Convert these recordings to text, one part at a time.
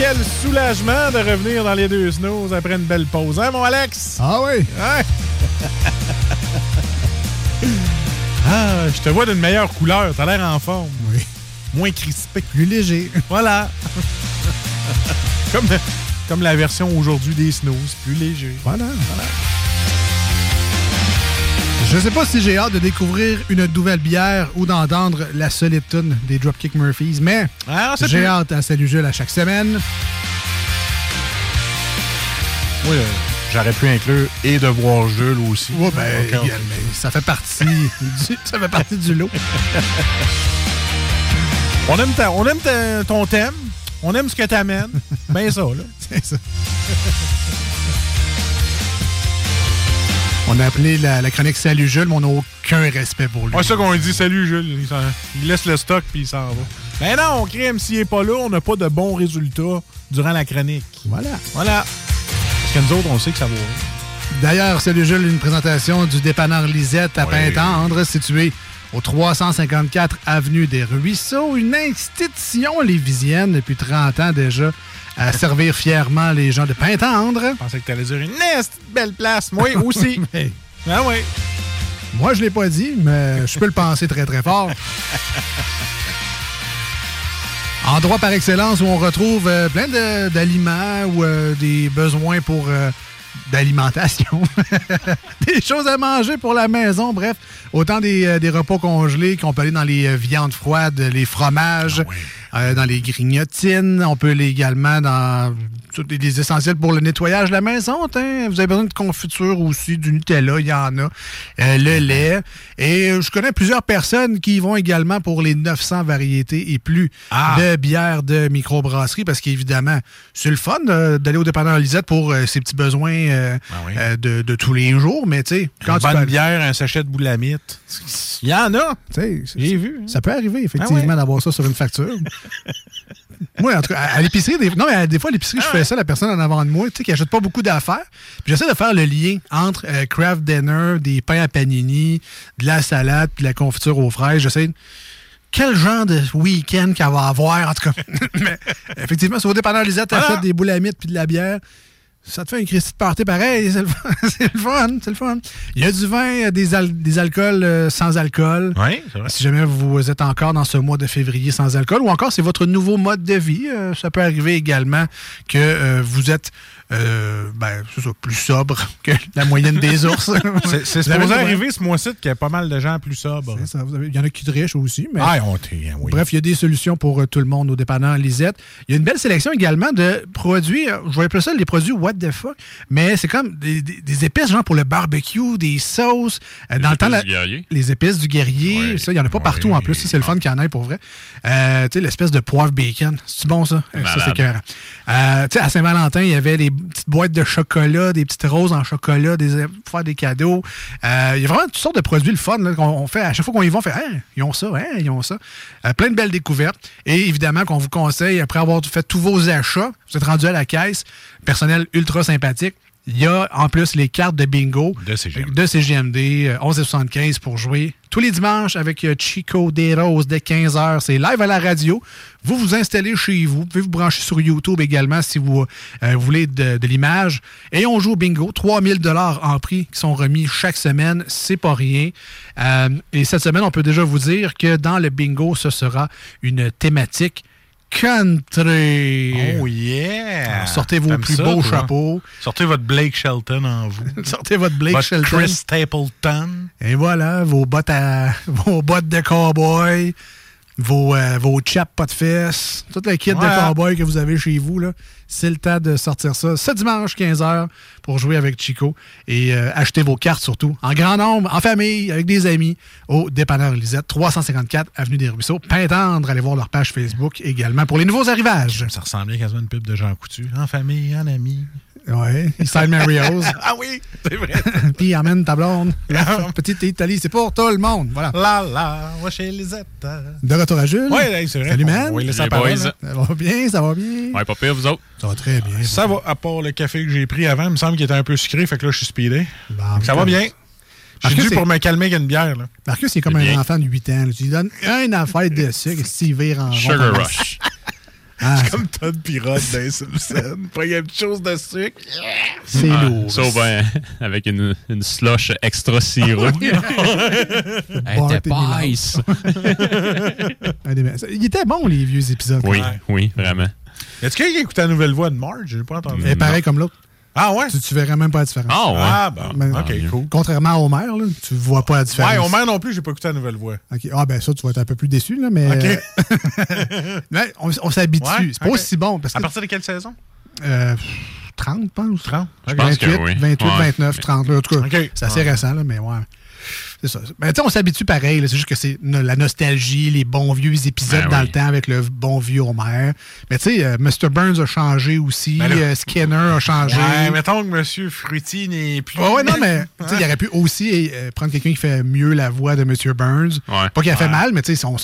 quel soulagement de revenir dans les deux snows après une belle pause, hein, mon Alex? Ah oui? Ouais. ah, je te vois d'une meilleure couleur. T'as l'air en forme. Oui. Moins crispé. Plus léger. Voilà. comme, comme la version aujourd'hui des snows, plus léger. Voilà. Je sais pas si j'ai hâte de découvrir une nouvelle bière ou d'entendre la solide tune des Dropkick Murphys, mais Ah, j'ai plus- hâte à Salut Jules à chaque semaine. Oui, euh, j'aurais pu inclure et devoir Jules aussi. Ouais, ben, mais ça fait partie du, ça fait partie du lot. On aime, ta- on aime ta- ton thème. On aime ce que t'amènes. ben ça, là. C'est ça. On a appelé la, la chronique Salut Jules, mais on n'a aucun respect pour lui. Ouais, c'est ça qu'on lui dit. Salut, Jules. Il, laisse le stock puis il s'en va. Ben non, crime, s'il est pas là, on n'a pas de bons résultats durant la chronique. Voilà. Voilà. Parce que nous autres, on sait que ça va. D'ailleurs, Salut Jules, une présentation du dépanneur Lisette à Oui. Pintendre, situé au 354 Avenue des Ruisseaux, une institution lévisienne depuis 30 ans déjà, à servir fièrement les gens de Pintendre. Je pensais que t'allais dire une belle place. Moi aussi. Mais ah oui. moi, je l'ai pas dit, mais je peux le penser très, très fort. Endroit par excellence où on retrouve euh, plein de- d'aliments ou euh, des besoins pour euh, d'alimentation. des choses à manger pour la maison, bref. Autant des, des repas congelés qu'on peut aller dans les viandes froides, les fromages, euh, dans les grignotines. On peut aller également dans des, essentiels pour le nettoyage de la maison. tiens. Vous avez besoin de confiture aussi, du Nutella, il y en a. Euh, le lait. Et euh, je connais plusieurs personnes qui y vont également pour les 900 variétés et plus Ah. de bières de microbrasserie parce qu'évidemment, c'est le fun euh, d'aller au dépanneur Lisette pour euh, ses petits besoins Ah oui. de, de tous les jours. Mais tu sais, quand Une tu bonne bière, un sachet de boulamite. Il y en a. J'ai vu. hein. ça peut arriver, effectivement, Ah ouais. d'avoir ça sur une facture. moi, en tout cas, à, l'épicerie, des... non, mais à- des fois, à l'épicerie, Ah je fais ça, la personne en avant de moi, tu sais, qui achète pas beaucoup d'affaires. Puis j'essaie de faire le lien entre euh, craft dinner, des pains à panini, de la salade, puis de la confiture aux fraises. J'essaie de- quel genre de week-end qu'elle va avoir, en tout cas. mais effectivement, sur au dépanneur Lisette, t'achètes Voilà. des boulamites puis de la bière. Ça te fait un Christy de party pareil, c'est le fun, c'est le fun, c'est le fun. Il y a du vin, euh, des, al- des alcools euh, sans alcool. Oui, c'est vrai. Si jamais vous êtes encore dans ce mois de février sans alcool, ou encore c'est votre nouveau mode de vie, euh, ça peut arriver également que euh, vous êtes euh, ben, c'est ça, plus sobre que la moyenne des ours. C'est c'est Vous avez supposé arriver ce mois-ci qu'il y a pas mal de gens plus sobres. C'est ça, vous avez- Il y en a qui trichent aussi, mais Ah, on oui. bref, il y a des solutions pour euh, tout le monde au dépanneur Lisette. Il y a une belle sélection également de produits, euh, je vais appeler ça les produits what the fuck? Mais c'est comme des, des- des épices, genre pour le barbecue, des sauces. Euh, dans le temps, épices la- du guerrier. les épices du guerrier, Ouais. ça, il n'y en a pas Ouais. partout en plus. Ça, c'est le fun qu'il y en ait pour vrai. Euh, tu sais, l'espèce de poivre bacon. C'est bon, ça? Ça, c'est. Euh, tu sais, à Saint-Valentin, il y avait des petites boîtes de chocolat, des petites roses en chocolat, des, faire des cadeaux. Euh, il y a vraiment toutes sortes de produits le fun qu'on on fait. À chaque fois qu'on y va, on fait Hein, ils ont ça, hein, ils ont ça. Euh, plein de belles découvertes. Et évidemment, qu'on vous conseille, après avoir fait tous vos achats, vous êtes rendu à la caisse, personnel ultra sympathique. Il y a en plus les cartes de bingo De CGMD. de CGMD, euh, 11,75 pour jouer. Tous les dimanches avec euh, Chico Des Roses dès 15h. C'est live à la radio. Vous vous installez chez vous. Vous pouvez vous brancher sur YouTube également si vous euh, voulez de, de l'image. Et on joue au bingo. 3000 dollars en prix qui sont remis chaque semaine. C'est pas rien. Euh, et cette semaine, on peut déjà vous dire que dans le bingo, ce sera une thématique country. Oh yeah! Alors, sortez vos plus ça, beaux toi? chapeaux. Sortez votre Blake Shelton en vous. Sortez votre Blake votre Shelton. Chris Stapleton. Et voilà, vos bottes à vos bottes de cowboy, vos, euh, vos chaps pas de fesses, toute la kit de cowboy que vous avez chez vous. C'est le temps de sortir ça. Ce dimanche, 15h, pour jouer avec Chico. Et euh, acheter vos cartes surtout, en grand nombre, en famille, avec des amis, au Dépanneur Lisette, 354 Avenue des Ruisseaux. Pintendre, allez voir leur page Facebook également pour les nouveaux arrivages. Ça ressemblait quasiment à une pub de Jean Coutu. En famille, en Ouais, Inside Mario's. Ah oui, c'est vrai. Puis amène ta blonde. La petite Italie, c'est pour tout le monde. Voilà. la la, va chez Lisette. De retour à Jules. Ouais, c'est vrai. Salut, man. la Les hein. Ça va bien, ça va bien. Ouais, pas pire, vous autres. Ça va très bien. Ça va, à part le café que j'ai pris avant, il me semble qu'il était un peu sucré, fait que là, je suis speedé. Bon, Ça va bien. J'ai Marcus, dû c'est- pour me calmer avec une bière. Là. Marcus, il est comme C'est un bien. enfant de 8 ans. Tu lui donnes une affaire de sucre, s'il vire en Sugar Rush. Ah, Comme Todd Pirotte dans Simpson. Pas une chose de sucre. c'est Ah, lourd. Ben, avec une, une slush extra sirop. Elle était et pas Milan. ice. Un des meilleurs. Il était bon, les vieux épisodes. Oui, oui, vraiment. Est-ce qu'il écoute la nouvelle voix de Marge? J'ai pas entendu. Et pareil comme l'autre. Ah ouais? Tu, tu verrais même pas la différence. Ah, ouais? Ah ok, cool. Contrairement à Homer, là, tu vois pas la différence. Ouais, Homer non plus, j'ai pas écouté la nouvelle voix. Ok. Ah, ben ça, tu vas être un peu plus déçu, là, mais. Ok. euh, mais on on s'habitue. Ouais, c'est pas aussi bon. Parce À que. partir de quelle saison? euh, 30, je pense. 30. Je pense que 28, oui. 28 Ouais. 29, 30. là, en tout cas, c'est assez Ouais. récent, là, mais ouais. C'est ça. Mais tu sais, on s'habitue pareil. C'est juste que c'est la nostalgie, les bons vieux épisodes Ben dans oui. le temps avec le bon vieux Homer. Mais tu sais, euh, Mr. Burns a changé aussi. Ben là- euh, Skinner a changé. Ouais, mettons que M. Fruity n'est plus. Ouais, ouais, non, mais tu sais, il aurait pu aussi euh, prendre quelqu'un qui fait mieux la voix de Mr. Burns. Ouais. Pas qu'il a fait mal, mais tu sais, son-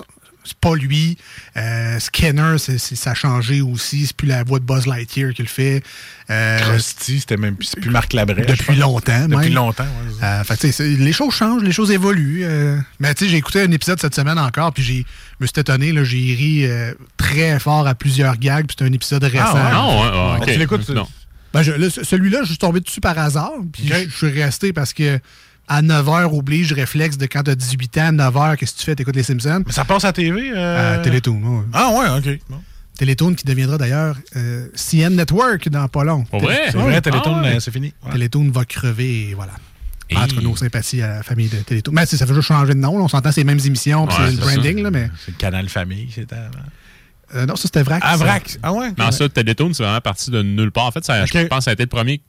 c'est pas lui. Euh, Skinner, ça a changé aussi. C'est plus la voix de Buzz Lightyear qui le fait. Euh, Krusty, c'était même plus, c'est plus Marc Labrèche. depuis longtemps, Depuis même. longtemps, ouais. Euh, fait les choses changent, les choses évoluent. euh. mais tu sais, j'ai écouté un épisode cette semaine encore, puis j'ai je me suis étonné, j'ai ri euh, très fort à plusieurs gags, puis c'est un épisode récent. ouais? Ah, ouais, ah, ok. Tu l'écoutes, Non. Ben, celui-là, je suis tombé dessus par hasard, puis je suis resté parce que à 9h oblige réflexe de quand t'as 18 ans, 9h, qu'est-ce que tu fais? T'écoutes les Simpsons? Mais ça passe à TV? Euh... À Télétoon, ouais. Ah ouais, ok. Bon. Télétoon qui deviendra d'ailleurs euh, CN Network dans pas long. Vrai? C'est vrai, ouais. Télétoon, Ah ouais. euh, c'est fini. Ouais. Télétoon va crever et voilà. Et- Entre nos sympathies à la famille de Télétoon. Mais ça fait juste changer de nom. là. On s'entend c'est les mêmes émissions, Ouais, c'est le branding, ça. là, mais. C'est le canal famille, c'était avant. euh, non, ça c'était Vrac. Ah, ça. Vrac. Ah ouais? Non, ça, Télétoon, c'est vraiment parti de nulle part. En fait, ça, je pense que ça a été le premier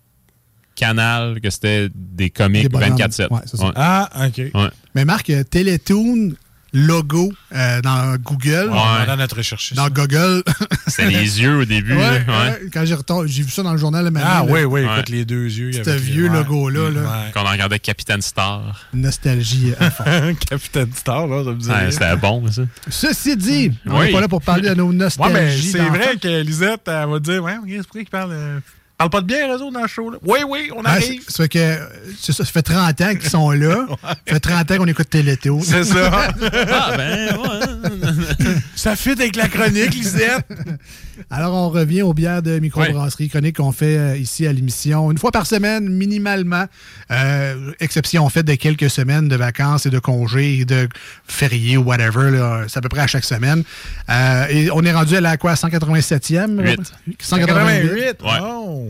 canal que c'était des comics Des bonhommes. 24-7. Ouais, c'est ça. Ah, ok. Ouais. Mais Marc, euh, Télétoon, logo euh, dans Google. On va dans notre recherche. Dans Google. C'était les yeux au début. Là, quand j'ai retourné- j'ai vu ça dans le journal le matin. Ah, oui, oui, Ouais. écoute les deux yeux. Ce vieux logo-là, là. Ouais. Qu'on en regardait Capitaine Star. Nostalgie à fond. Capitaine Star, là, ça me dit. Ouais, c'était bon, ça. Ceci dit, on Oui. n'est pas là pour parler de nos nostalgies. mais c'est vrai que Lisette, elle va dire, ouais, c'est pourquoi qu'il parle. euh, parle pas de bière, eux autres, dans le show, là? Oui, oui, on Ah, arrive. c'est- ça fait que ça, ça fait 30 ans qu'ils sont là. Ça fait 30 ans qu'on écoute Télétoon. C'est ça. Ah, ben, ouais. ça fit avec la chronique, Lisette. Alors, on revient aux bières de microbrasserie chronique qu'on fait euh, ici à l'émission une fois par semaine, minimalement. Euh, exception faite de quelques semaines de vacances et de congés et de fériés ou whatever. là. C'est à peu près à chaque semaine. Euh, et on est rendu à la quoi, 187e? Huit. 188. 88. Ouais. Oh.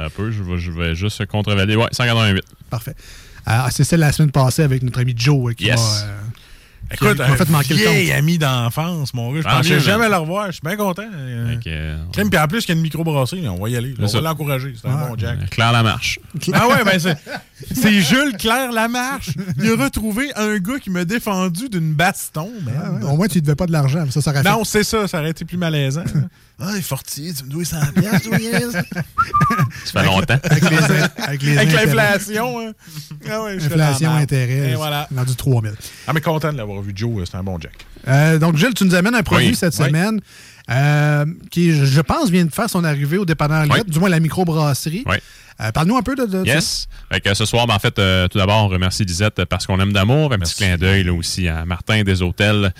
Un peu, je vais, je vais juste contrevalider. Ouais, 188. Parfait. Euh, c'est celle de la semaine passée avec notre ami Joe qui Yes. euh, Écoute, a fait un manquer le vieil ami d'enfance, mon gars. Je pensais mieux, jamais man. le revoir. Je suis bien content. Euh, que, euh, Crème, puis en plus, qu'il y a une microbrasserie, on va y aller. On C'est va ça. l'encourager. C'est un bon Jack. Claire la marche. Ah ouais, ben c'est, c'est Jules Claire Lamarche. Il a retrouvé un gars qui m'a défendu d'une baston. Ah ouais, Au moins, tu ne devais pas de l'argent. mais Ça, ça aurait fait- Non, c'est ça, ça aurait été plus malaisant. Ah, il est fortier, tu me dois 100 piastres, toi, yes. Ça fait longtemps. Avec les, avec les Avec intérêts. l'inflation, hein. Ah ouais, je Inflation, intérêt. Et voilà. Rendu 3000. Ah, mais content de l'avoir vu, Joe. C'est un bon Jack. Euh, donc, Gilles, tu nous amènes un produit Oui. cette Oui. semaine euh, qui, je je pense, vient de faire son arrivée au dépanneur Oui. Liette, du moins la microbrasserie. Oui. Euh, Parle-nous un peu de, de ça. Yes. Fait que ce soir, ben, en fait, euh, tout d'abord, on remercie Lisette parce qu'on aime d'amour. Un petit clin d'œil là, aussi à Martin des Hôtels,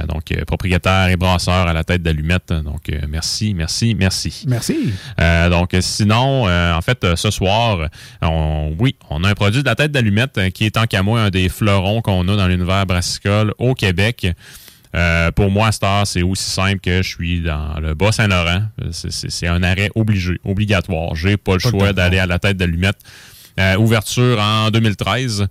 euh, donc euh, propriétaire et brasseur à la tête d'allumette. Donc, euh, merci, merci, merci. Merci. Euh, donc, sinon, euh, en fait, ce soir, on, oui, on a un produit de la tête d'allumette qui est tant qu'à moi un des fleurons qu'on a dans l'univers brassicole au Québec. Euh, pour moi, à cette heure, c'est aussi simple que je suis dans le Bas-Saint-Laurent. C'est- un arrêt obligé, obligatoire. J'ai pas le Pas le choix d'aller à la tête d'allumette. Euh, ouverture en 2013.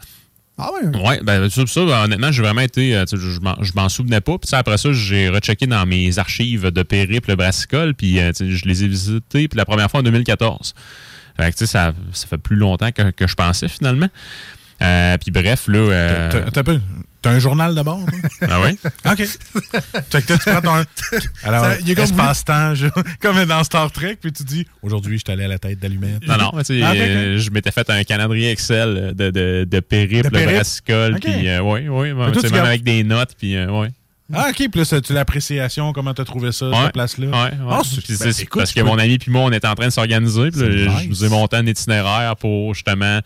Ah ouais. Ouais, ben sur ça, ben, honnêtement, j'ai vraiment été. euh, je m'en- souvenais pas. Puis après ça, j'ai rechecké dans mes archives de périple brassicole. Puis euh, je les ai visités. Puis la première fois en 2014. Fait que tu sais, ça, ça fait plus longtemps que, que je pensais finalement. Euh, puis bref, là. T'as- t'as un journal d'abord? toi? ah ouais? OK. fait que toi, tu prends ton. Alors, il est comme espace-temps, je- comme dans Star Trek, puis tu dis aujourd'hui, je suis allé à la tête d'allumette. Non, non, tu sais, Ah, euh, je m'étais fait un calendrier Excel de, de, de périple, De brassicole. Puis euh, oui, oui, toi, tu sais, tu même gardes- avec des notes. Puis euh, ouais. Ah, OK. Puis là, ça, tu l'appréciation, comment t'as trouvé ça, Ouais. cette place-là? Ouais, ouais. C'est- Puis ben, parce que peux- mon ami puis moi, on était en train de s'organiser. C'est je nice. nous ai monté un itinéraire pour justement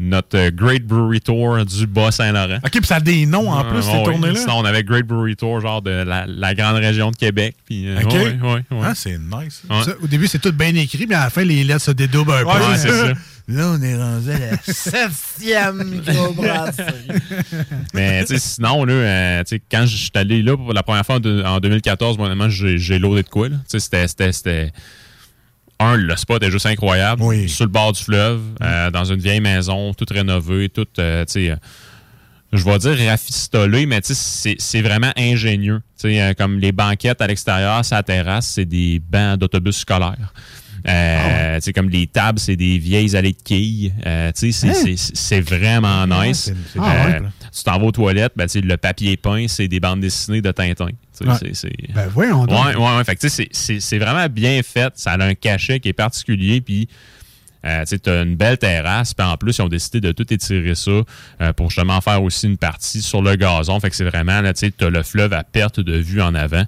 notre euh, Great Brewery Tour du Bas-Saint-Laurent. OK, puis ça a des noms en plus, ces ouais. tournées-là. Sinon, on avait Great Brewery Tour, genre de la, la grande région de Québec. Puis, euh, OK. ouais, ouais, ouais. Ah, c'est nice. Ça, au début, c'est tout bien écrit, mais à la fin, les lettres se dédoublent un peu. C'est ça. Là, on est rendu à la septième. Mais tu sais, sinon, là, euh, tu sais, quand je suis allé là pour la première fois en, deux- en 2014, moi, j'ai loadé de quoi. là. Tu sais, C'était. Un, le spot est juste incroyable. Oui. Sur le bord du fleuve, euh, dans une vieille maison, toute rénovée, toute. euh, tu sais, euh, je vais dire rafistolé, mais tu sais, c'est vraiment ingénieux. Tu sais, euh, comme les banquettes à l'extérieur, sa terrasse, c'est des bancs d'autobus scolaires. Euh, comme les tables, c'est des vieilles allées de quilles. Euh, tu sais, c'est- vraiment nice. c'est- c'est Ah, Euh, simple. tu t'en vas aux toilettes, ben, le papier peint, c'est des bandes dessinées de Tintin. Ouais. Ben. Ouais, ouais, ouais. Tu sais, c'est- vraiment bien fait. Ça a un cachet qui est particulier. Puis, euh, tu as une belle terrasse. Puis, en plus, ils ont décidé de tout étirer ça euh, pour justement faire aussi une partie sur le gazon. Fait que c'est vraiment, là, tu sais, as le fleuve à perte de vue en avant.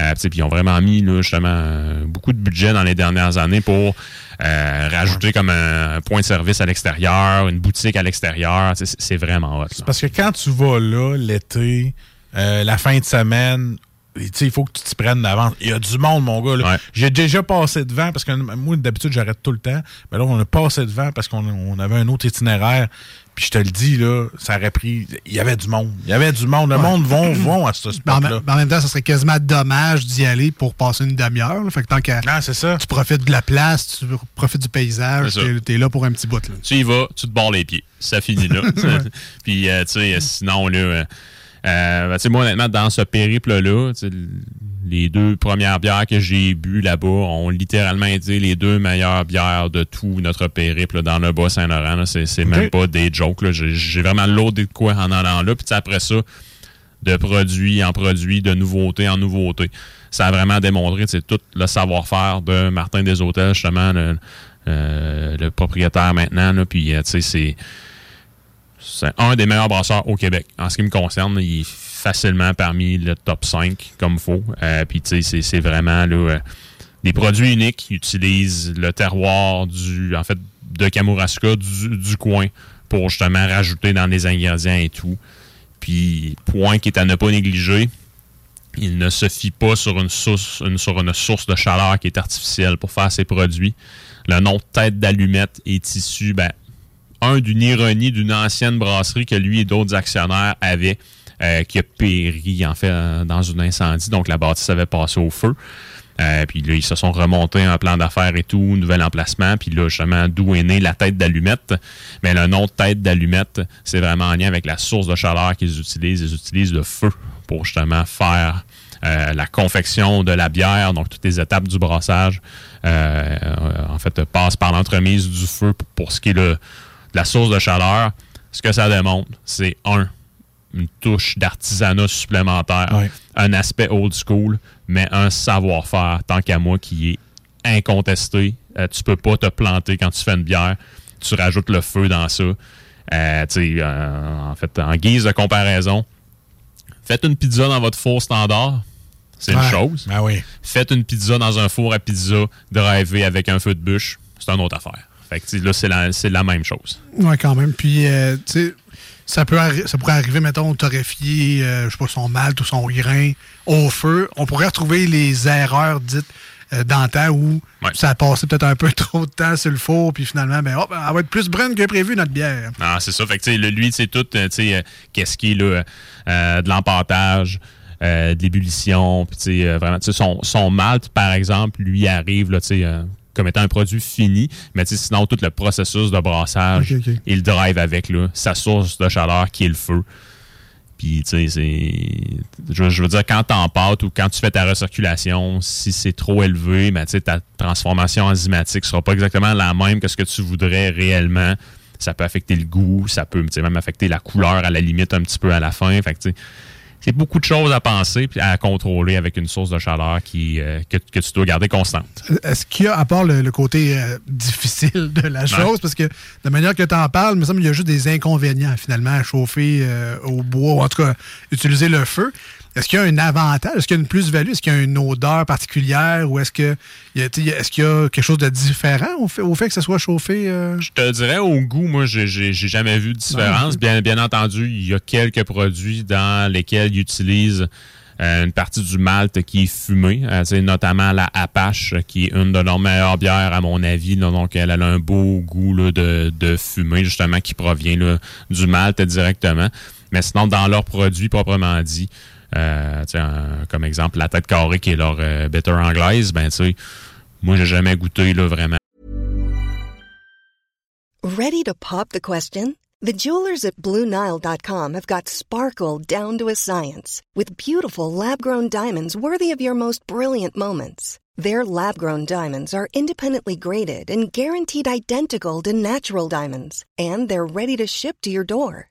Euh, puis ils ont vraiment mis justement euh, beaucoup de budget dans les dernières années pour euh, rajouter comme un, point de service à l'extérieur, une boutique à l'extérieur. C'est vraiment hot. Parce que quand tu vas là, l'été, la fin de semaine, il faut que tu t'y prennes d'avance. Il y a du monde, mon gars. Ouais. J'ai déjà passé devant, parce que moi, d'habitude, j'arrête tout le temps. Mais là, on a passé devant parce qu'on on avait un autre itinéraire. Puis je te le dis, là, ça aurait pris... Il y avait du monde. Il y avait du monde. Le monde vont, vont à ce en, spot-là. en même temps, ça serait quasiment dommage d'y aller pour passer une demi-heure. Fait que tant que Ah, c'est ça. tu profites de la place, tu profites du paysage, t'es t'es là pour un petit bout. Là. tu y vas, tu te barres les pieds. Ça finit là. Puis, euh, tu sais, sinon, là, euh, euh, ben, moi, honnêtement, dans ce périple-là, les deux premières bières que j'ai bu là-bas ont littéralement été les deux meilleures bières de tout notre périple dans le Bas-Saint-Laurent. C'est c'est même pas des jokes. là. J'ai vraiment loadé de quoi en allant là. Puis, après ça, de produit en produit, de nouveauté en nouveauté. Ça a vraiment démontré tout le savoir-faire de Martin des Hôtels, justement, le, euh, le propriétaire maintenant. Là, puis, euh, tu sais, c'est c'est un des meilleurs brasseurs au Québec. En ce qui me concerne, il est facilement parmi le top 5 comme faut. Euh, puis, tu sais, c'est- vraiment euh, des produits uniques. Ils utilisent le terroir du, en fait, de Kamouraska, du, coin, pour justement rajouter dans les ingrédients et tout. Puis, point qui est à ne pas négliger, il ne se fie pas sur une source, sur une source de chaleur qui est artificielle pour faire ses produits. Le nom tête d'allumette est issu, ben, un, d'une ironie d'une ancienne brasserie que lui et d'autres actionnaires avaient, euh, qui a péri, en fait, euh, dans un incendie. Donc, la bâtisse avait passé au feu. Euh, puis là, ils se sont remontés un plan d'affaires et tout, nouvel emplacement. Puis là, justement, d'où est née la tête d'allumette? Mais le nom de tête d'allumette, c'est vraiment en lien avec la source de chaleur qu'ils utilisent. Ils utilisent le feu pour justement faire euh, la confection de la bière, donc toutes les étapes du brassage, euh, en fait, passent par l'entremise du feu pour, pour ce qui est le, de la source de chaleur. Ce que ça démontre, c'est un, une touche d'artisanat supplémentaire, Ouais. un aspect old school, mais un savoir-faire, tant qu'à moi, qui est incontesté. Euh, tu peux pas te planter quand tu fais une bière. Tu rajoutes le feu dans ça. Euh, euh, en fait, en guise de comparaison, faites une pizza dans votre four standard, c'est une chose. Ah oui. Faites une pizza dans un four à pizza drivé avec un feu de bûche, c'est une autre affaire. Fait que là, c'est la, c'est la même chose. Ouais, quand même. Puis, euh, tu sais, ça, peut arri- ça pourrait arriver, mettons, torréfier, euh, je sais pas, son malt ou son grain au feu. On pourrait retrouver les erreurs dites euh, dans le temps où Ouais. ça a passé peut-être un peu trop de temps sur le four, puis finalement, ben, hop, elle va être plus brune que prévu, notre bière. Non, c'est ça. Fait que, tu sais, lui, c'est tout, euh, tu sais, euh, qu'est-ce qui est, là, de l'empâtage, euh, de l'ébullition, puis, tu sais, euh, vraiment, tu sais, son, son malt, par exemple, lui arrive, là, tu sais, euh, comme étant un produit fini, mais tu sais, sinon, tout le processus de brassage, il drive avec, là, sa source de chaleur qui est le feu. Puis, tu sais, c'est. Je, je veux dire, quand t'en pâtes ou quand tu fais ta recirculation, si c'est trop élevé, ben, tu sais, ta transformation enzymatique sera pas exactement la même que ce que tu voudrais réellement. Ça peut affecter le goût, ça peut même affecter la couleur à la limite un petit peu à la fin. Fait que, tu sais, c'est beaucoup de choses à penser puis à contrôler avec une source de chaleur qui, euh, que, que tu dois garder constante. Est-ce qu'il y a, à part le, le côté euh, difficile de la chose, parce que de la manière que tu en parles, il me semble qu'il y a juste des inconvénients, finalement, à chauffer euh, au bois, ou en tout cas, utiliser le feu. Est-ce qu'il y a un avantage? Est-ce qu'il y a une plus-value? Est-ce qu'il y a une odeur particulière? Ou est-ce que est-ce qu'il y a quelque chose de différent au fait, au fait que ça soit chauffé? euh? Je te dirais au goût, moi, j'ai jamais vu de différence. Bien, bien entendu, il y a quelques produits dans lesquels ils utilisent euh, une partie du malt qui est fumé, euh, sais, notamment la Apache, qui est une de leurs meilleures bières, à mon avis. là. donc, elle, elle a un beau goût là, de, de fumée, justement, qui provient là, du malt directement. Mais sinon, dans leurs produits proprement dit, euh, comme exemple, la tête carrée, qui est leur euh, bitter anglaise, ben, tu sais, moi, j'ai jamais goûté là, vraiment Ready to pop the question? The jewelers at BlueNile.com have got sparkle down to a science with beautiful lab grown diamonds worthy of your most brilliant moments. Their lab grown diamonds are independently graded and guaranteed identical to natural diamonds, and they're ready to ship to your door.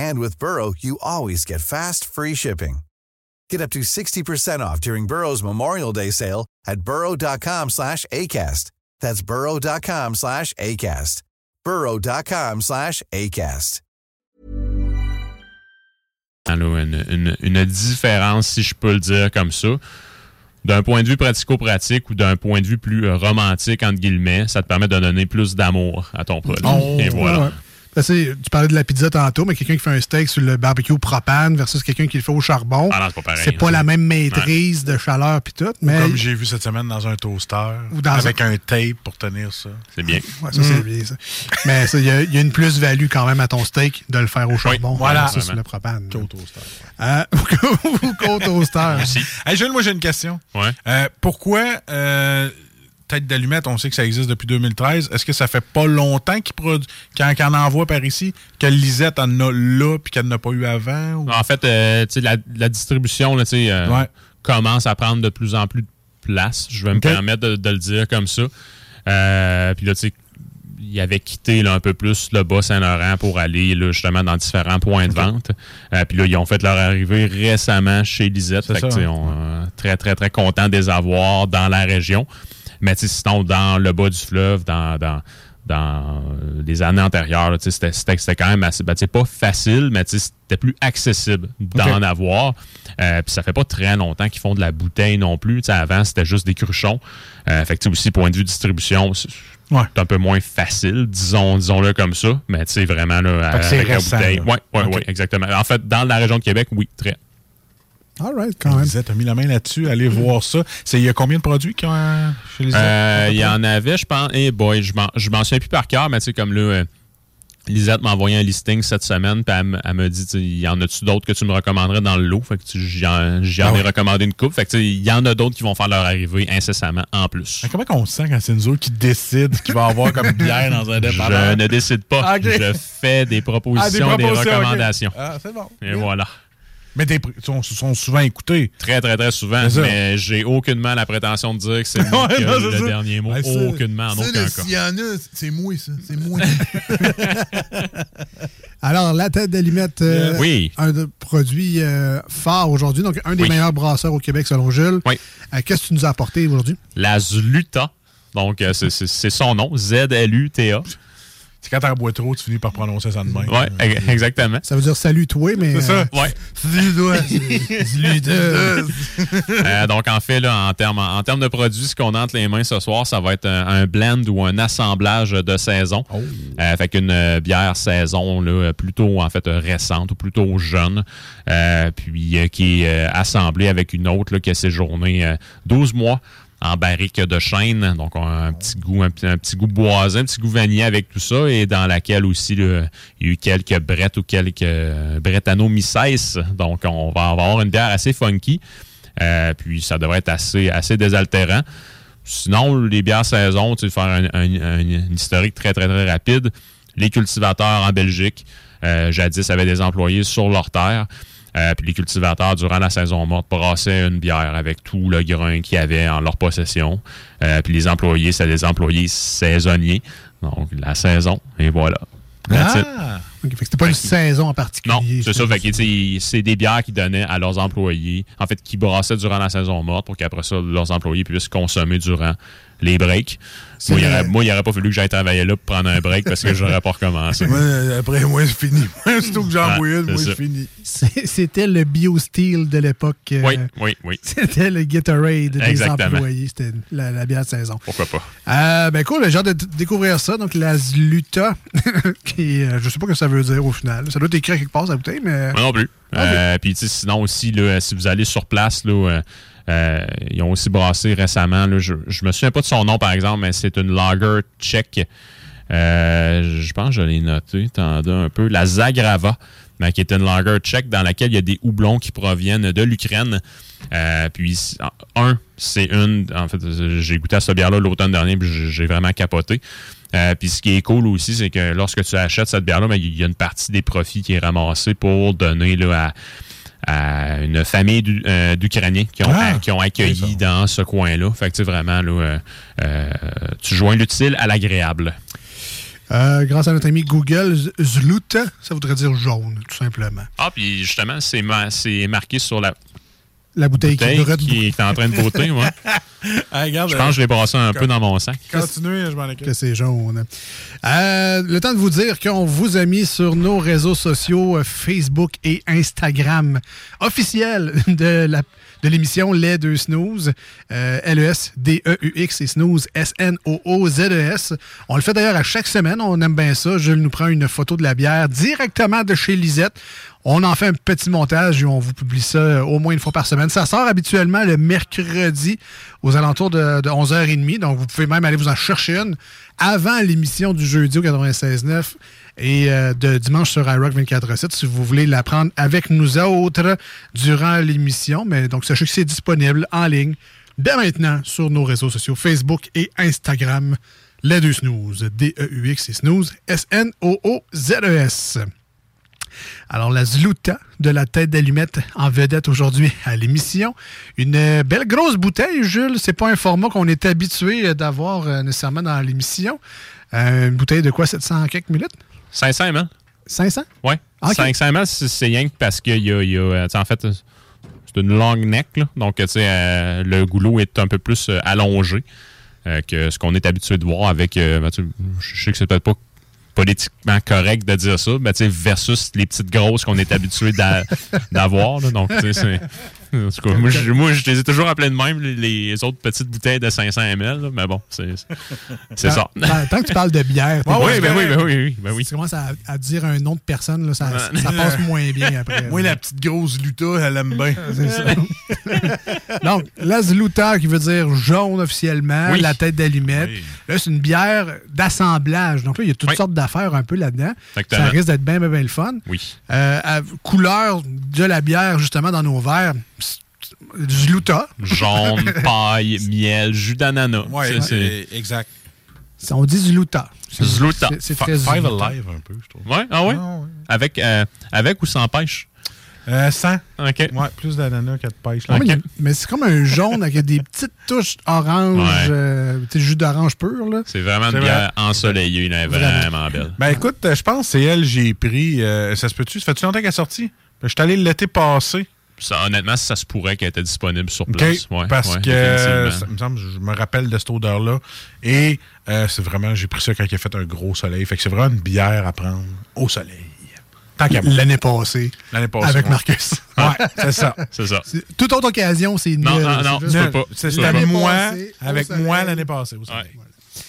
And with Burrow, you always get fast, free shipping. Get up to 60% off during Burrow's Memorial Day sale at burrow.com slash ACAST. That's burrow.com slash ACAST. burrow.com slash ACAST. une, une- une différence, si je peux le dire comme ça. D'un point de vue pratico-pratique ou d'un point de vue plus euh, romantique, entre guillemets, ça te permet de donner plus d'amour à ton produit. Et voilà. Ouais. Parce que tu parlais de la pizza tantôt, mais quelqu'un qui fait un steak sur le barbecue propane versus quelqu'un qui le fait au charbon, Ah c'est pas pareil. c'est pas la même maîtrise de chaleur puis tout. Mais Comme j'ai vu cette semaine dans un toaster. Ou dans avec un tape pour tenir ça. C'est bien. Ouais, ça, c'est bien, ça. Mais ça, il y, a- il y a une plus-value quand même à ton steak de le faire au charbon. voilà. Ça, sur le propane. Qu'au toaster. Hein? Ou qu'au toaster. Hey, Jules, moi j'ai une question. Ouais. Euh, pourquoi euh, Tête d'allumette, on sait que ça existe depuis 2013. Est-ce que ça fait pas longtemps qu'il produ- en envoie par ici, que Lisette en a là puis qu'elle n'a pas eu avant? ou- En fait, euh, la, la distribution là, euh, Ouais. commence à prendre de plus en plus de place. Je vais me permettre de, de le dire comme ça. Euh, Puis là, tu sais, il avait quitté là, un peu plus le Bas-Saint-Laurent pour aller là, justement dans différents points de vente. Euh, Puis là, ils ont fait leur arrivée récemment chez Lisette. Fait que, ça, sais, hein. on très, très, très content de les avoir dans la région. Mais sinon, dans le bas du fleuve, dans, dans, dans les années antérieures, c'était- quand même assez, ben, pas facile, mais c'était plus accessible d'en avoir. Euh, Puis ça fait pas très longtemps qu'ils font de la bouteille non plus. Avant, c'était juste des cruchons. Euh, fait que aussi, point de vue distribution, c'est Ouais. c'est un peu moins facile, disons, disons-le comme ça. Mais tu sais, vraiment, là, avec la bouteille. Oui, ouais, Ok. ouais, exactement. En fait, dans la région de Québec, oui, très. All right, quand même. Lisette a mis la main là-dessus. Allez voir ça. C'est- Il y a combien de produits qu'il y a euh, chez Lisette? Euh, Il y en avait, je pense. Eh boy, je m'en- je m'en souviens plus par cœur, mais tu sais, comme là, euh, Lisette m'a envoyé un listing cette semaine, puis elle, elle me dit, il y en a-tu d'autres que tu me recommanderais dans le lot? Fait que tu- j'en j'en Ah ai recommandé une coupe. Fait que tu sais, il y en a d'autres qui vont faire leur arrivée incessamment en plus. Mais comment on se sent quand c'est nous autres qui décident qu'il va avoir comme bière dans un Je dépanneur? ne décide pas. Je fais des propositions, des, propositions, ok. recommandations. Ah, c'est bon. Et voilà. Mais des pr- sont, sont souvent écoutés. Très, très, très souvent. Mais j'ai aucunement la prétention de dire que c'est moi qui le ça. dernier mot. C'est- aucunement, en aucun cas. S'il y en a, c'est moi, ça. C'est moi. Alors, la tête d'Alimette, euh, Oui. un de- produit euh, phare aujourd'hui, donc un des Oui. meilleurs brasseurs au Québec selon Jules. Oui. Euh, Qu'est-ce que tu nous as apporté aujourd'hui? La Zluta. Donc, euh, c'est son nom, Z-L-U-T-A. C'est quand t'en bois trop, tu finis par prononcer ça de même. Oui, exactement. Ça veut dire salut toi, mais. C'est ça. euh, Ouais. Dis-le-toi. Dis-le. Euh, donc, en fait, là, en termes en termes de produits, ce qu'on a entre les mains ce soir, ça va être un, un blend ou un assemblage de saison. Oh. Euh, fait qu'une euh, bière saison là, plutôt en fait euh, récente ou plutôt jeune, euh, puis euh, qui est euh, assemblée avec une autre là, qui a séjourné euh, 12 mois en barrique de chêne. Donc, on a un petit goût, un, un petit goût boisé, un petit goût vanillé avec tout ça, et dans laquelle aussi il y a eu quelques brettes ou quelques euh, Bretano-Misses. Donc, on va avoir une bière assez funky. Euh, puis ça devrait être assez, assez désaltérant. Sinon, les bières saison, tu sais, faire un, un- historique très, très, très rapide. Les cultivateurs en Belgique, euh, jadis, avaient des employés sur leur terre. Euh, puis les cultivateurs, durant la saison morte, brassaient une bière avec tout le grain qu'ils avaient en leur possession. Euh, puis les employés, c'est des employés saisonniers. Donc, la saison, et voilà. That's. Ah! C'était pas une saison en particulier. Non, c'est ça. C'est des bières qu'ils donnaient à leurs employés. En fait, qui brassaient durant la saison morte pour qu'après ça, leurs employés puissent consommer durant les breaks. Moi, il le- aurait, pas fallu que j'aille travailler là pour prendre un break parce que j'aurais pas recommencé. Moi, après, moi, c'est fini. Moi, Surtout que j'en une, moi, ça. c'est fini. C'était le bio-steel de l'époque. euh, Oui, oui, oui. C'était le Gatorade des Exactement. employés. C'était la, la bière de saison. Pourquoi pas? Euh, ben cool, j'ai hâte de découvrir ça. Donc, la Zluta, qui, euh, je sais pas ce que ça veut dire au final. Ça doit être écrit quelque part, sa bouteille, mais... Moi non plus. Euh, Puis, tu sais, sinon aussi, là, si vous allez sur place, là, euh, ils ont aussi brassé récemment. Là, je, je me souviens pas de son nom, par exemple, mais c'est une lager tchèque. Euh, je pense que je l'ai noté. Un peu. La Zagrava, ben, qui est une lager tchèque dans laquelle il y a des houblons qui proviennent de l'Ukraine. Euh, puis, un, c'est une. En fait, j'ai goûté à cette bière-là l'automne dernier, puis j'ai j'ai vraiment capoté. Euh, puis ce qui est cool aussi, c'est que lorsque tu achètes cette bière-là, ben, il y a une partie des profits qui est ramassée pour donner là, à, à une famille euh, d'Ukrainiens qui, ont- Ah, qui ont accueilli dans ce coin-là. Fait que tu vraiment, là, euh, euh, tu joins l'utile à l'agréable. Euh, grâce à notre ami Google, Z- Zluta, ça voudrait dire jaune, tout simplement. Ah, puis justement, c'est marqué sur la La bouteille, bouteille qui est en train de. Ah, regarde, Je pense que je l'ai brassé un peu dans mon sac. Continuez, je m'en que occupe. c'est jaune. Euh, le temps de vous dire qu'on vous a mis sur nos réseaux sociaux euh, Facebook et Instagram officiels de la de l'émission Les Deux Snooze, euh, L-E-S-D-E-U-X et Snooze, S-N-O-O-Z-E-S. On le fait d'ailleurs à chaque semaine, on aime bien ça. Jules nous prend une photo de la bière directement de chez Lisette. On en fait un petit montage et on vous publie ça euh, au moins une fois par semaine. Ça sort habituellement le mercredi aux alentours de, de 11h30. Donc, vous pouvez même aller vous en chercher une avant l'émission du jeudi au 96.9 et euh, de dimanche sur iRock 24.7 si vous voulez la prendre avec nous autres durant l'émission. Mais donc, sachez que c'est disponible en ligne dès maintenant sur nos réseaux sociaux Facebook et Instagram. Les deux snooze. D-E-U-X et snooze. S-N-O-O-Z-E-S. Alors, la Zluta de la tête d'allumette en vedette aujourd'hui à l'émission. Une euh, belle grosse bouteille, Jules. C'est pas un format qu'on est habitué euh, d'avoir euh, nécessairement dans l'émission. Euh, une bouteille de quoi, 700 quelques minutes? 500 ml? 500? Oui. Ok. 500 ml, c'est rien que parce qu'il y a, y en fait, c'est une long neck, là. donc tu sais, euh, le goulot est un peu plus euh, allongé. euh, que ce qu'on est habitué de voir avec. ben, tu je sais que c'est peut-être pas politiquement correct de dire ça, mais sais, versus les petites grosses qu'on est habitué d'a- d'avoir. Donc, c'est. En tout cas, moi, je, moi, je les ai toujours appelés de même, les, autres petites bouteilles de 500 ml. là, mais bon, c'est c'est ça. Tant, que tu parles de bière, t'es- oui, ben oui, ben oui, oui, ben oui. tu commences à, à dire un nom de personne, là, ça, ça passe moins bien après. Moi, la petite grosse Luta, elle aime bien. C'est ça. Donc, la Zluta, qui veut dire jaune officiellement, Oui. la tête d'allumette. Oui. Là, c'est une bière d'assemblage. Donc là, il y a toutes Oui. sortes d'affaires un peu là-dedans. Ça risque d'être bien, bien, bien le fun. Oui. Euh, à- couleur de la bière, justement, dans nos verres, du Zluta. Jaune, paille, miel, jus d'ananas. Ouais, C'est- exact. On dit Zluta. C'est- Zluta. c'est- très Five. Alive, un peu, je trouve. Ouais, ah ouais? Ah, ouais. Avec, euh, avec ou sans pêche? Euh, 100. OK. Ouais, plus d'ananas que de pêche. là. Ouais, mais, Ok. mais c'est comme un jaune avec des petites touches orange, Ouais. euh, tu sais, jus d'orange pur. Là. C'est vraiment une bière ensoleillée, là, vraiment belle. Ben écoute, je pense que c'est elle que j'ai pris. euh, ça se peut-tu? Ça fait-tu longtemps qu'elle est sortie? Je suis allé l'été passé. Ça, honnêtement, ça se pourrait qu'elle était disponible sur place. Ouais, parce ouais, que ça me semble, je me rappelle de cette odeur-là. Et euh, c'est vraiment, j'ai pris ça quand il a fait un gros soleil. Fait que c'est vraiment une bière à prendre au soleil. Tant qu'à moi. L'année passée. L'année passée. Avec ouais. Marcus. Ouais, c'est ça. C'est ça. Toute autre occasion, c'est. Non, non, non, Non, peux pas. C'était moi, avec moi l'année passée. au soleil. Ouais.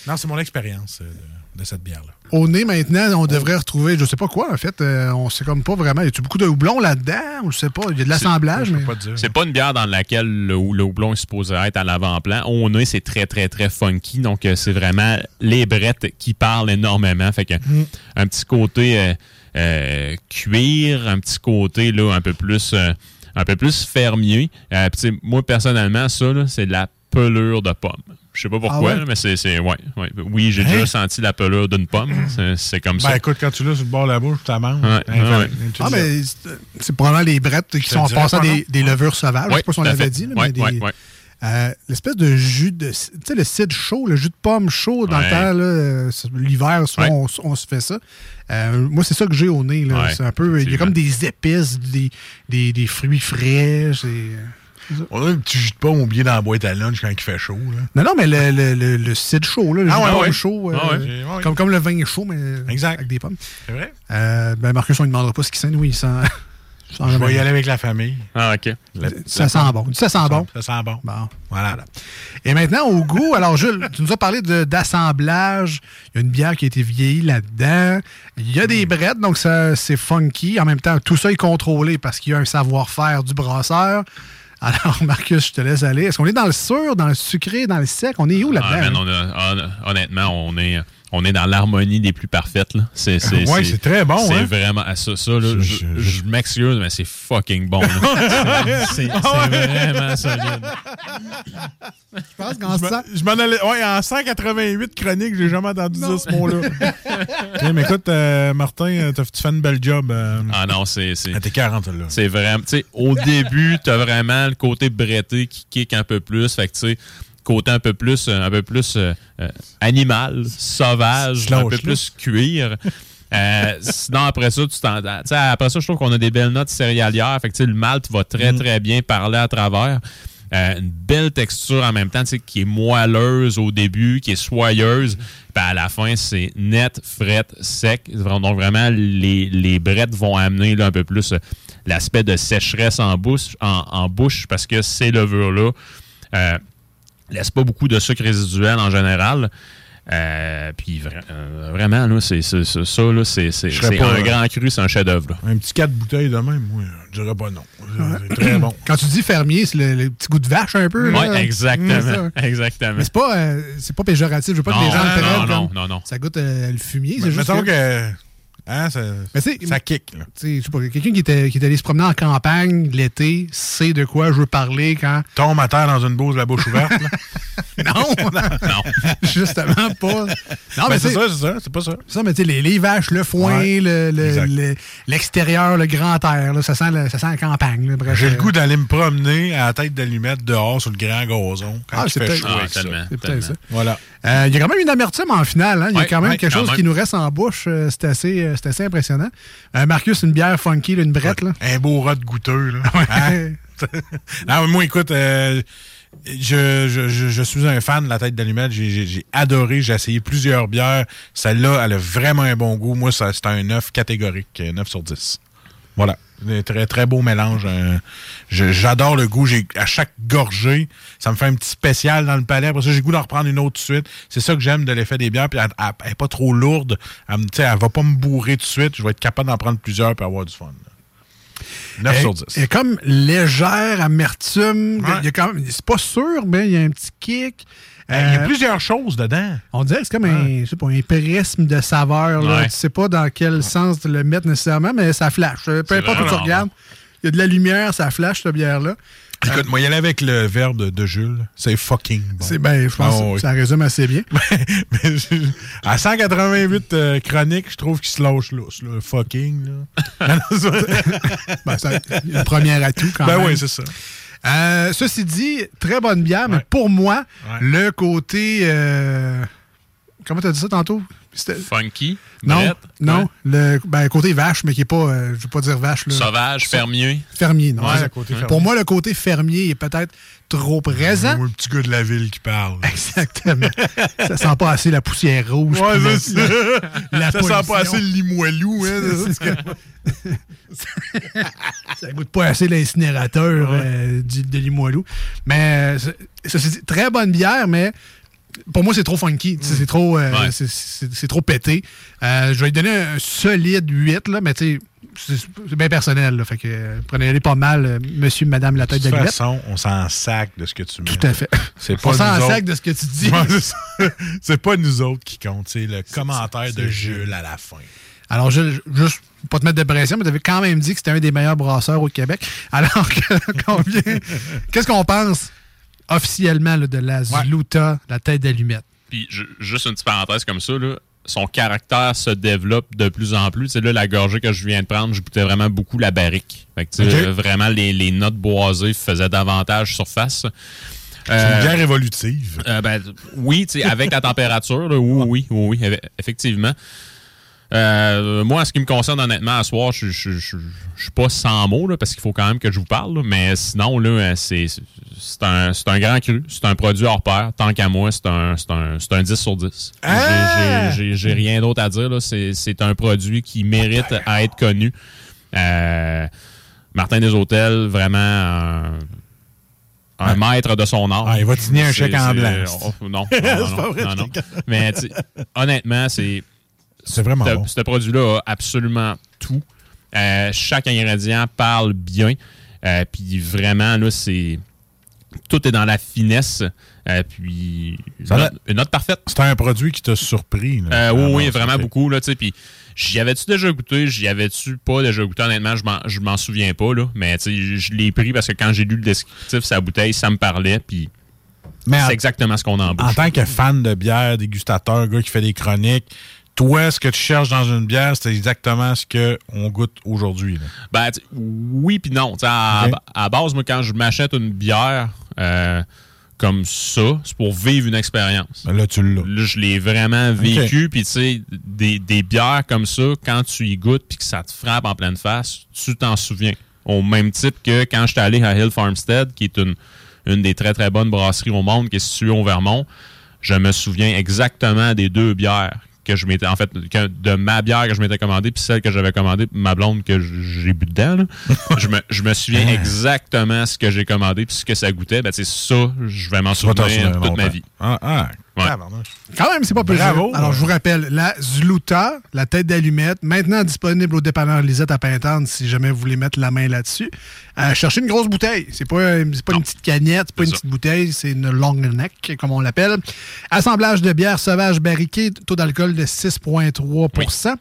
Non, c'est mon expérience euh, de, de cette bière-là. Au nez, maintenant, on devrait retrouver, je sais pas quoi, en fait. euh, on sait comme pas vraiment. Y a-tu beaucoup de houblon là-dedans? Je sais pas. Il y a de l'assemblage, mais. C'est pas une bière dans laquelle le, le houblon est supposé être à l'avant-plan. Au nez, c'est très, très, très funky. Donc, euh, c'est vraiment les brettes qui parlent énormément. Fait que Mm. un petit côté euh, euh, cuir, un petit côté là, un peu plus euh, un peu plus fermier. Euh, moi, personnellement, ça, c'est de la pelure de pomme. Je sais pas pourquoi, Ah ouais? mais c'est. c'est- Ouais, ouais. Oui, j'ai Hein? déjà senti la pelure d'une pomme. C'est- C'est comme Ben ça. écoute, quand tu l'as sur le bord de la bouche, tu la manges. Ouais, ouais, ouais. tu Ah, mais c'est- c'est probablement les brettes qui sont passées pas, des, des levures sauvages. je sais pas si on l'avait dit, là, Ouais, mais des- ouais, ouais. Euh, L'espèce de jus de. Tu sais, le cidre chaud, le jus de pomme chaud dans le temps, euh, l'hiver, on, on se fait ça. Euh, moi, c'est ça que j'ai au nez. là. Ouais, c'est un peu. Il y a comme des épices, des, des, des fruits frais. On a un petit jus de pomme oublié dans la boîte à lunch quand il fait chaud. Là. Non, non, mais le, le, le, le cidre chaud, là, le Ah jus ouais, de pomme ouais. chaud, euh, Ah. Ouais. Comme, comme le vin chaud, mais Exact. avec des pommes. C'est vrai? Euh, ben Marcus, on ne demandera pas ce qu'il sent. Oui, il sent. Je vais y aller avec la famille. Ah, OK. Ça sent bon. Ça sent bon. Ça sent bon. Bon. Voilà. Et maintenant, au goût, alors Jules, tu nous as parlé de- d'assemblage. Il y a une bière qui a été vieillie là-dedans. Il y a des brettes, donc c'est funky. En même temps, tout ça est contrôlé parce qu'il y a un savoir-faire du brasseur. Alors, Marcus, je te laisse aller. Est-ce qu'on est dans le sûr, dans le sucré, dans le sec? On est où Ah, là-dedans? honnêtement, on est, on est dans l'harmonie des plus parfaites. Là. C'est, c'est, Ouais, c'est très bon, C'est hein? vraiment. ah, Ça, ça, là, Je- je, je- je m'excuse, mais c'est fucking bon. c'est, c'est vraiment solide. je pense qu'en Je m'en allais. Ouais, en 188 chroniques, j'ai jamais entendu dire ce mot-là. Ok, mais écoute, euh, Martin, euh, t'as- tu fais une belle job. euh, Ah non, c'est. c'est à tes 40 là. c'est vraiment. Tu sais, au début, t'as vraiment le côté bretté qui kick un peu plus. Fait que, tu sais, côté un peu plus, euh, un peu plus euh, euh, animal, sauvage, un peu plus cuir. Euh, sinon, après ça, tu t'en. tu sais, Après ça, je trouve qu'on a des belles notes céréalières. Fait que, le malt va très, très bien parler à travers. Euh, une belle texture en même temps, qui est moelleuse au début, qui est soyeuse. Puis à la fin, c'est net, fret, sec. Donc vraiment, les, les brettes vont amener là, un peu plus l'aspect de sécheresse en bouche, en, en bouche parce que ces levures-là euh, laissent pas beaucoup de sucre résiduel en général. Euh, puis vra- euh, vraiment, là, c'est, ça, là, c'est, c'est- Je serais c'est pas, un euh, grand cru, c'est un chef-d'œuvre. Un petit 4 bouteilles de même, moi, je dirais pas non. C'est très bon. Quand tu dis fermier, c'est le, le petit goût de vache un peu. Oui, C'est exactement. ça. exactement. Mais c'est pas, euh, c'est pas péjoratif. Je veux pas que Non, les gens le non, prennent non, comme non, non. ça goûte euh, le fumier. Mais C'est juste mettons que, que. Hein, ça, Mais ça kick, quelqu'un qui, était, qui est allé se promener en campagne l'été sait de quoi je veux parler quand. Tombe à terre dans une bouse, la bouche ouverte. là. Non, Non. justement pas. Non, Ben, mais c'est ça, c'est ça, c'est pas ça. ça, mais tu sais, les, les vaches, le foin, Ouais, le- le- exact. le- l'extérieur, le, grand air, là, ça, sent le- ça sent la campagne. J'ai le euh, goût d'aller me promener à la tête d'allumette dehors sur le grand gazon quand Ah, c'est peut-être- Ah, ça. peut-être ça. Voilà. Euh, Il y a quand même une amertume en finale. hein. Il y a Ouais, quand même ouais, quelque quand chose même. qui nous reste en bouche. Euh, c'est assez, euh, c'est assez impressionnant. Euh, Marcus, une bière funky, là, une brette. Là. Un beau rot goûteux, là. Hein? non, mais moi, écoute, euh, je, je, je, je suis un fan de la tête d'allumette. J'ai- adoré. J'ai essayé plusieurs bières. Celle-là, elle a vraiment un bon goût. Moi, ça- c'est un 9 catégorique, euh, 9 sur 10. Voilà. Un très, très beau mélange. J'adore le goût. À chaque gorgée, ça me fait un petit spécial dans le palais. Après ça, j'ai goût d'en reprendre une autre tout de suite. C'est ça que j'aime de l'effet des bières. Puis elle, elle- elle est pas trop lourde. Elle, elle va pas me bourrer tout de suite. Je vais être capable d'en prendre plusieurs pour avoir du fun. 9 sur 10. Elle est comme légère, amertume. Ouais. Il y a quand même- C'est pas sûr, mais il y a un petit kick. Il y a Euh, plusieurs choses dedans. On dirait que c'est comme un, je sais pas, un prisme de saveur. Là. Ouais. Tu sais pas dans quel sens le mettre nécessairement, mais ça flash. Euh, Peu importe où tu vraiment regardes, il y a de la lumière, ça flash, cette bière-là. Écoute, moi, y aller avec le verbe de, de Jules. C'est fucking bon. C'est ben, je pense Ah que oui. ça résume assez bien. Mais à 188 euh, chroniques, je trouve qu'il se lâche lousse. Là. Fucking. Là. Ben, ça- une première atout quand ben même. oui, c'est ça. Euh, ceci dit, très bonne bière, mais pour moi, Ouais. le côté. euh, comment t'as dit ça tantôt? Funky, Non, brette, non. ouais. Le ben, côté vache, mais qui est pas. euh, je veux pas dire vache. Là. Sauvage, fermier. Fermier, non. Ouais, c'est- le côté fermier. Pour moi, le côté fermier est peut-être trop présent. Ou un petit gars de la ville qui parle. Exactement. ça sent pas assez la poussière rouge. Ouais, c'est la- ça. la ça sent pas assez le limoilou. Hein, ça. Ça goûte pas assez l'incinérateur euh, de Limoilou. Mais euh, c'est- très bonne bière, mais pour moi, c'est trop funky. C'est trop, euh, Ouais. c'est- trop pété. Euh, je vais lui donner un solide 8, là, mais tu sais, c'est bien personnel. là. fait que euh, prenez-les pas mal, euh, monsieur, madame, la De tête toute façon, on s'en sac de ce que tu mets. Tout à fait. C'est On pas s'en sac de ce que tu dis. Ouais, c'est pas nous autres qui comptent. C'est le commentaire de Jules à la fin. Alors, je, juste pour pas te mettre de pression, mais tu avais quand même dit que c'était un des meilleurs brasseurs au Québec. Alors que- qu'on vient. Qu'est-ce qu'on pense? Officiellement là, de la Zluta, la tête d'allumette? Puis ju- juste une petite parenthèse comme ça, là, son caractère se développe de plus en plus. Tu sais, là, la gorgée que je viens de prendre, je goûtais vraiment beaucoup la barrique. Fait que, tu sais, Ok. euh, vraiment, les, les notes boisées faisaient davantage surface. C'est Euh, une bière évolutive. euh, ben, oui, tu sais, avec la température, là, oui, oui, oui, oui, eff- effectivement. Euh, moi, en ce qui me concerne, honnêtement, à soir, je suis pas sans mots, là, parce qu'il faut quand même que je vous parle. là, mais sinon, là, euh, c'est un, un grand cru. C'est un produit hors pair. Tant qu'à moi, c'est un, un, un 10 sur 10. J'ai- Ah! j'ai- rien d'autre à dire. C'est un produit qui mérite à être connu. Euh, Martin des Hôtels, vraiment un, un maître de son art. Ah, il va te signer un chèque en blanc. oh, non, non, non. Mais honnêtement, c'est C'est vraiment bon. ce produit-là a absolument tout. Euh, chaque ingrédient parle bien. Euh, puis vraiment, là, c'est. Tout est dans la finesse. Euh, puis. Une a- note, une note parfaite. C'est un produit qui t'a surpris. là. Oui, oui, vraiment beaucoup. Là, puis j'y avais-tu déjà goûté? J'y avais-tu pas déjà goûté? Honnêtement, je m'en, souviens pas. Là, mais je, l'ai pris parce que quand j'ai lu le descriptif, sa bouteille, ça me parlait. Puis en, c'est exactement ce qu'on en en bouche. tant que fan de bière, dégustateur, gars qui fait des chroniques, toi, ce que tu cherches dans une bière, c'est exactement ce qu'on goûte aujourd'hui. Ben, oui puis non. À, base, moi, quand je m'achète une bière euh, comme ça, c'est pour vivre une expérience. Ben Là, tu l'as. Là, je l'ai vraiment vécu. Puis, tu sais, des, des bières comme ça, quand tu y goûtes puis que ça te frappe en pleine face, tu t'en souviens. Au même type que quand j'étais allé à Hill Farmstead, qui est une, une des très, très bonnes brasseries au monde, qui est située au Vermont, je me souviens exactement des deux bières que je m'étais, en fait, que- de ma bière que je m'étais commandée, puis celle que j'avais commandée, puis ma blonde que j'ai bu dedans. là. je, me, je me souviens exactement ce que j'ai commandé, puis ce que ça goûtait. Ben, c'est ça, je vais m'en souvenir toute ma vie. Ah, ah, Ouais. Quand même, c'est pas plus Bravo. Alors, je vous rappelle, la Zluta, la tête d'allumette, maintenant disponible au dépanneur Lisette à Pintante, si jamais vous voulez mettre la main là-dessus. Euh, cherchez une grosse bouteille. C'est pas, c'est pas une petite canette, c'est pas une ça. petite bouteille, c'est une long neck, comme on l'appelle. Assemblage de bière sauvage barriquée, taux d'alcool de 6,3%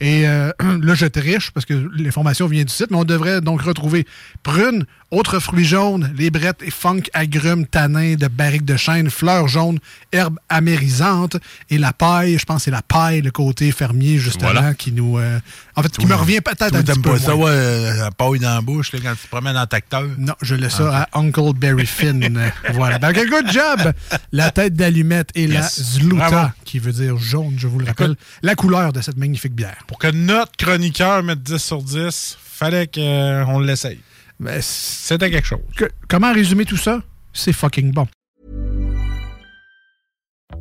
Et euh, là, je triche parce que l'information vient du site, mais on devrait donc retrouver prunes, autres fruits jaunes, les brettes et funk agrumes, tanins de barrique de chêne, fleurs jaunes, herbes amérisantes et la paille. Je pense que c'est la paille, le côté fermier, justement, Voilà. qui nous. euh, en fait, qui me revient peut-être un petit peu. pas ça, ouais, la paille dans la bouche, là, quand tu te promènes en tracteur? Non, je laisse ça à Uncle Barry Finn. voilà. Donc, un good job! La tête d'allumette et la. Zluta, Bravo. qui veut dire jaune, je vous le rappelle, la couleur de cette magnifique bière. Pour que notre chroniqueur mette 10 sur 10, fallait qu'on l'essaye. Mais c'est- C'était quelque chose. que- comment résumer tout ça? C'est fucking bon.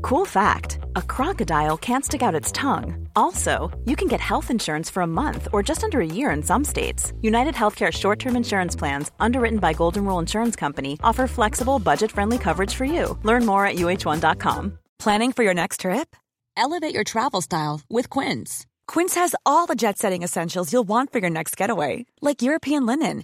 Cool fact a crocodile can't stick out its tongue. Also, you can get health insurance for a month or just under a year in some states. United Healthcare short term insurance plans, underwritten by Golden Rule Insurance Company, offer flexible, budget friendly coverage for you. Learn more at uh1.com. Planning for your next trip? Elevate your travel style with Quince. Quince has all the jet setting essentials you'll want for your next getaway, like European linen,